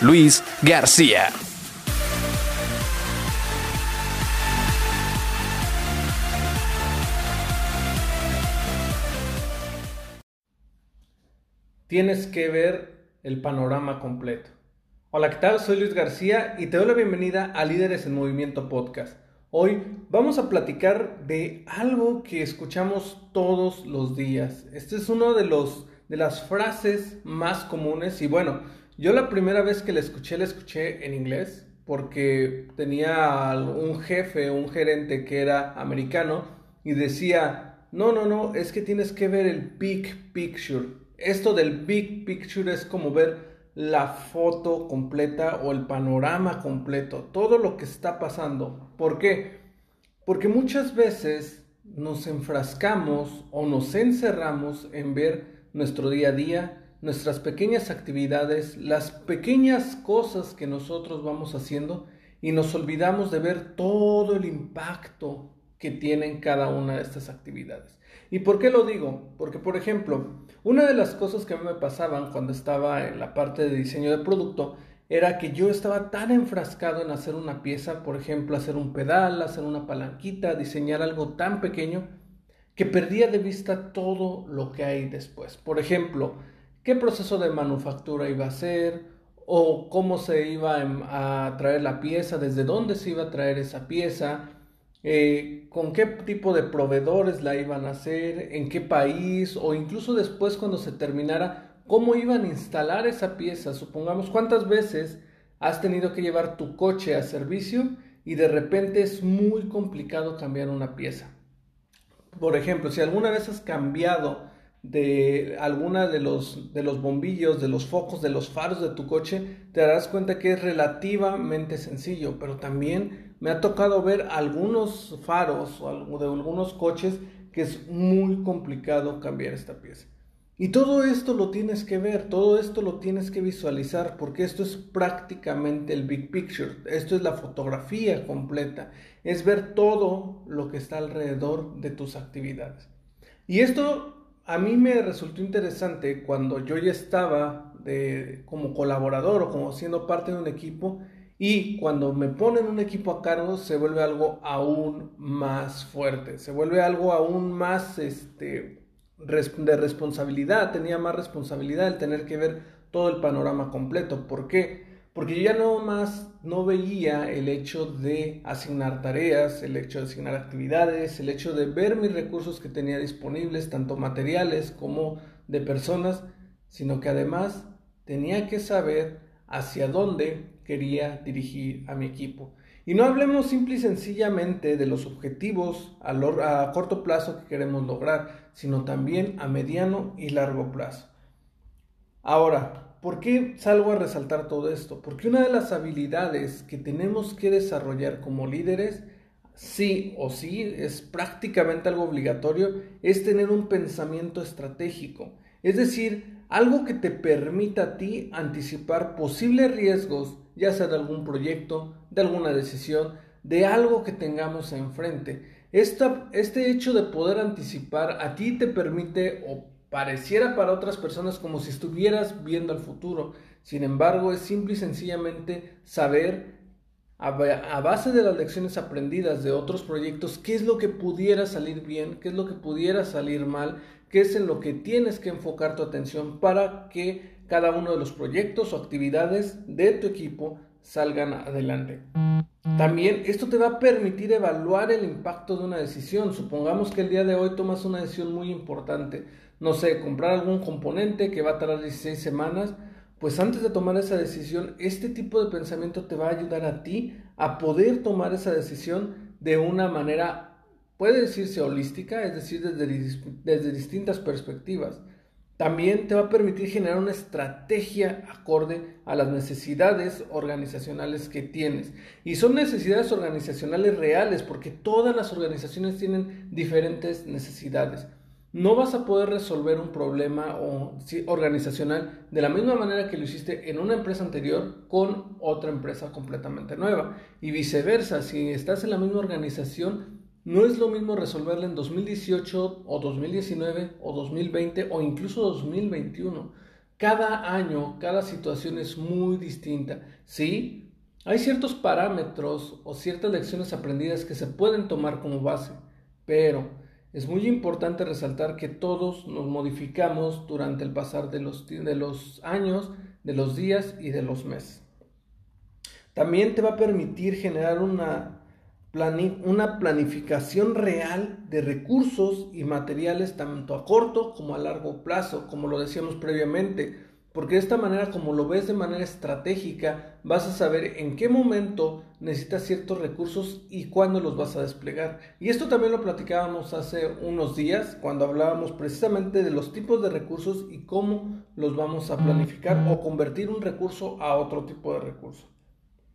Luis García. Tienes que ver el panorama completo. Hola, ¿qué tal? Soy Luis García y te doy la bienvenida a Líderes en Movimiento Podcast. Hoy vamos a platicar de algo que escuchamos todos los días. Este es uno de los de las frases más comunes y bueno, yo la primera vez que la escuché la escuché en inglés porque tenía un jefe, un gerente que era americano y decía, "No, no, no, es que tienes que ver el big picture." Esto del big picture es como ver la foto completa o el panorama completo, todo lo que está pasando. ¿Por qué? Porque muchas veces nos enfrascamos o nos encerramos en ver nuestro día a día, nuestras pequeñas actividades, las pequeñas cosas que nosotros vamos haciendo y nos olvidamos de ver todo el impacto que tienen cada una de estas actividades. ¿Y por qué lo digo? Porque, por ejemplo, una de las cosas que a mí me pasaban cuando estaba en la parte de diseño de producto era que yo estaba tan enfrascado en hacer una pieza, por ejemplo, hacer un pedal, hacer una palanquita, diseñar algo tan pequeño, que perdía de vista todo lo que hay después. Por ejemplo, qué proceso de manufactura iba a ser, o cómo se iba a traer la pieza, desde dónde se iba a traer esa pieza, eh, con qué tipo de proveedores la iban a hacer, en qué país o incluso después cuando se terminara, cómo iban a instalar esa pieza. Supongamos cuántas veces has tenido que llevar tu coche a servicio y de repente es muy complicado cambiar una pieza. Por ejemplo, si alguna vez has cambiado de alguna de los, de los bombillos, de los focos, de los faros de tu coche, te darás cuenta que es relativamente sencillo, pero también me ha tocado ver algunos faros o de algunos coches que es muy complicado cambiar esta pieza. Y todo esto lo tienes que ver, todo esto lo tienes que visualizar, porque esto es prácticamente el big picture, esto es la fotografía completa, es ver todo lo que está alrededor de tus actividades. Y esto a mí me resultó interesante cuando yo ya estaba de, como colaborador o como siendo parte de un equipo y cuando me ponen un equipo a cargo, se vuelve algo aún más fuerte, se vuelve algo aún más este, de responsabilidad. Tenía más responsabilidad el tener que ver todo el panorama completo. ¿Por qué? Porque yo ya no más no veía el hecho de asignar tareas, el hecho de asignar actividades, el hecho de ver mis recursos que tenía disponibles, tanto materiales como de personas, sino que además tenía que saber hacia dónde quería dirigir a mi equipo. Y no hablemos simple y sencillamente de los objetivos a, a, corto plazo que queremos lograr, sino también a mediano y largo plazo. Ahora, ¿por qué salgo a resaltar todo esto? Porque una de las habilidades que tenemos que desarrollar como líderes, sí o sí, es prácticamente algo obligatorio, es tener un pensamiento estratégico. Es decir, algo que te permita a ti anticipar posibles riesgos ya sea de algún proyecto, de alguna decisión, de algo que tengamos enfrente. este hecho de poder anticipar a ti te permite pareciera para otras personas como si estuvieras viendo el futuro. Sin embargo, es simple y sencillamente saber a, a base de las lecciones aprendidas de otros proyectos qué es lo que pudiera salir bien, qué es lo que pudiera salir mal, qué es en lo que tienes que enfocar tu atención para que cada uno de los proyectos o actividades de tu equipo salgan adelante. También esto te va a permitir evaluar el impacto de una decisión. Supongamos que el día de hoy tomas una decisión muy importante. No sé, comprar algún componente que va a tardar 16 semanas. Pues antes de tomar esa decisión, este tipo de pensamiento te va a ayudar a ti a poder tomar esa decisión de una manera, puede decirse holística, es decir, desde, desde distintas perspectivas. También te va a permitir generar una estrategia acorde a las necesidades organizacionales que tienes. Y son necesidades organizacionales reales porque todas las organizaciones tienen diferentes necesidades. No vas a poder resolver un problema organizacional de la misma manera que lo hiciste en una empresa anterior con otra empresa completamente nueva. Y viceversa, si estás en la misma organización, no es lo mismo resolverla en 2018 o 2019 o 2020 o incluso 2021. Cada año, cada situación es muy distinta. Sí, hay ciertos parámetros o ciertas lecciones aprendidas que se pueden tomar como base, pero es muy importante resaltar que todos nos modificamos durante el pasar de los, de los años, de los días y de los meses. También te va a permitir generar una una planificación real de recursos y materiales tanto a corto como a largo plazo, como lo decíamos previamente, porque de esta manera, como lo ves de manera estratégica, vas a saber en qué momento necesitas ciertos recursos y cuándo los vas a desplegar. Y esto también lo platicábamos hace unos días, cuando hablábamos precisamente de los tipos de recursos y cómo los vamos a planificar o convertir un recurso a otro tipo de recurso.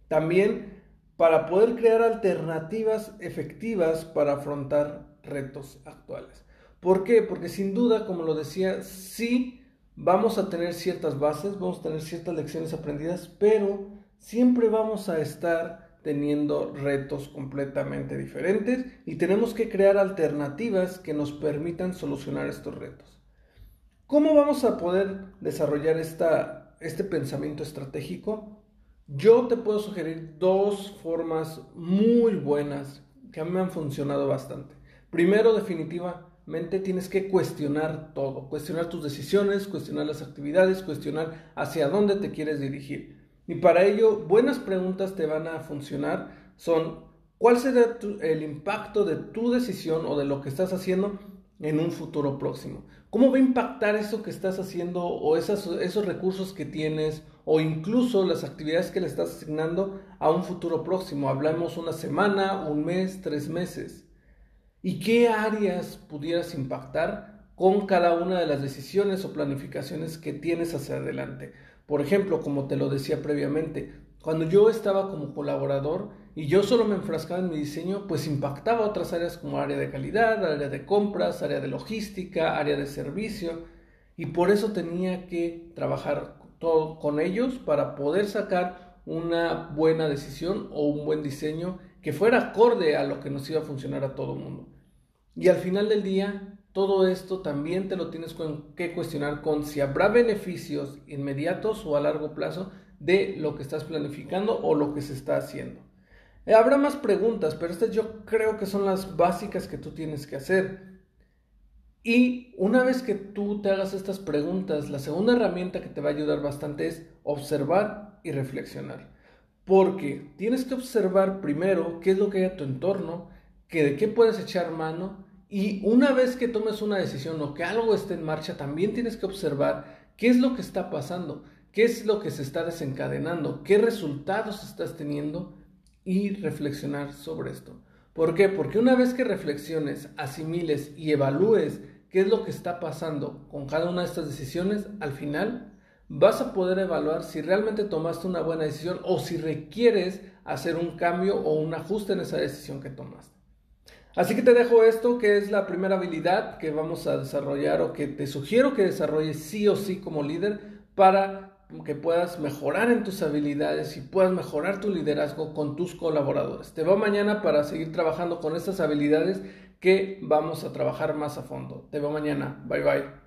También para poder crear alternativas efectivas para afrontar retos actuales. ¿Por qué? Porque sin duda, como lo decía, sí vamos a tener ciertas bases, vamos a tener ciertas lecciones aprendidas, pero siempre vamos a estar teniendo retos completamente diferentes y tenemos que crear alternativas que nos permitan solucionar estos retos. ¿Cómo vamos a poder desarrollar esta, este pensamiento estratégico? Yo te puedo sugerir dos formas muy buenas que a mí me han funcionado bastante. Primero, definitivamente tienes que cuestionar todo, cuestionar tus decisiones, cuestionar las actividades, cuestionar hacia dónde te quieres dirigir. Y para ello, buenas preguntas te van a funcionar. Son, ¿cuál será el impacto de tu decisión o de lo que estás haciendo en un futuro próximo? ¿Cómo va a impactar eso que estás haciendo o esos recursos que tienes o incluso las actividades que le estás asignando a un futuro próximo. Hablamos una semana, un mes, tres meses. ¿Y qué áreas pudieras impactar con cada una de las decisiones o planificaciones que tienes hacia adelante? Por ejemplo, como te lo decía previamente, cuando yo estaba como colaborador y yo solo me enfrascaba en mi diseño, pues impactaba otras áreas como área de calidad, área de compras, área de logística, área de servicio, y por eso tenía que trabajar todo con ellos para poder sacar una buena decisión o un buen diseño que fuera acorde a lo que nos iba a funcionar a todo el mundo. Y al final del día, todo esto también te lo tienes que cuestionar con si habrá beneficios inmediatos o a largo plazo de lo que estás planificando o lo que se está haciendo. Eh, habrá más preguntas, pero estas yo creo que son las básicas que tú tienes que hacer. Y una vez que tú te hagas estas preguntas, la segunda herramienta que te va a ayudar bastante es observar y reflexionar. Porque tienes que observar primero qué es lo que hay a tu entorno, que de qué puedes echar mano y una vez que tomes una decisión o que algo esté en marcha, también tienes que observar qué es lo que está pasando, qué es lo que se está desencadenando, qué resultados estás teniendo y reflexionar sobre esto. ¿Por qué? Porque una vez que reflexiones, asimiles y evalúes qué es lo que está pasando con cada una de estas decisiones, al final vas a poder evaluar si realmente tomaste una buena decisión o si requieres hacer un cambio o un ajuste en esa decisión que tomaste. Así que te dejo esto, que es la primera habilidad que vamos a desarrollar o que te sugiero que desarrolles sí o sí como líder para que puedas mejorar en tus habilidades y puedas mejorar tu liderazgo con tus colaboradores. Te veo mañana para seguir trabajando con estas habilidades que vamos a trabajar más a fondo. Te veo mañana. Bye bye.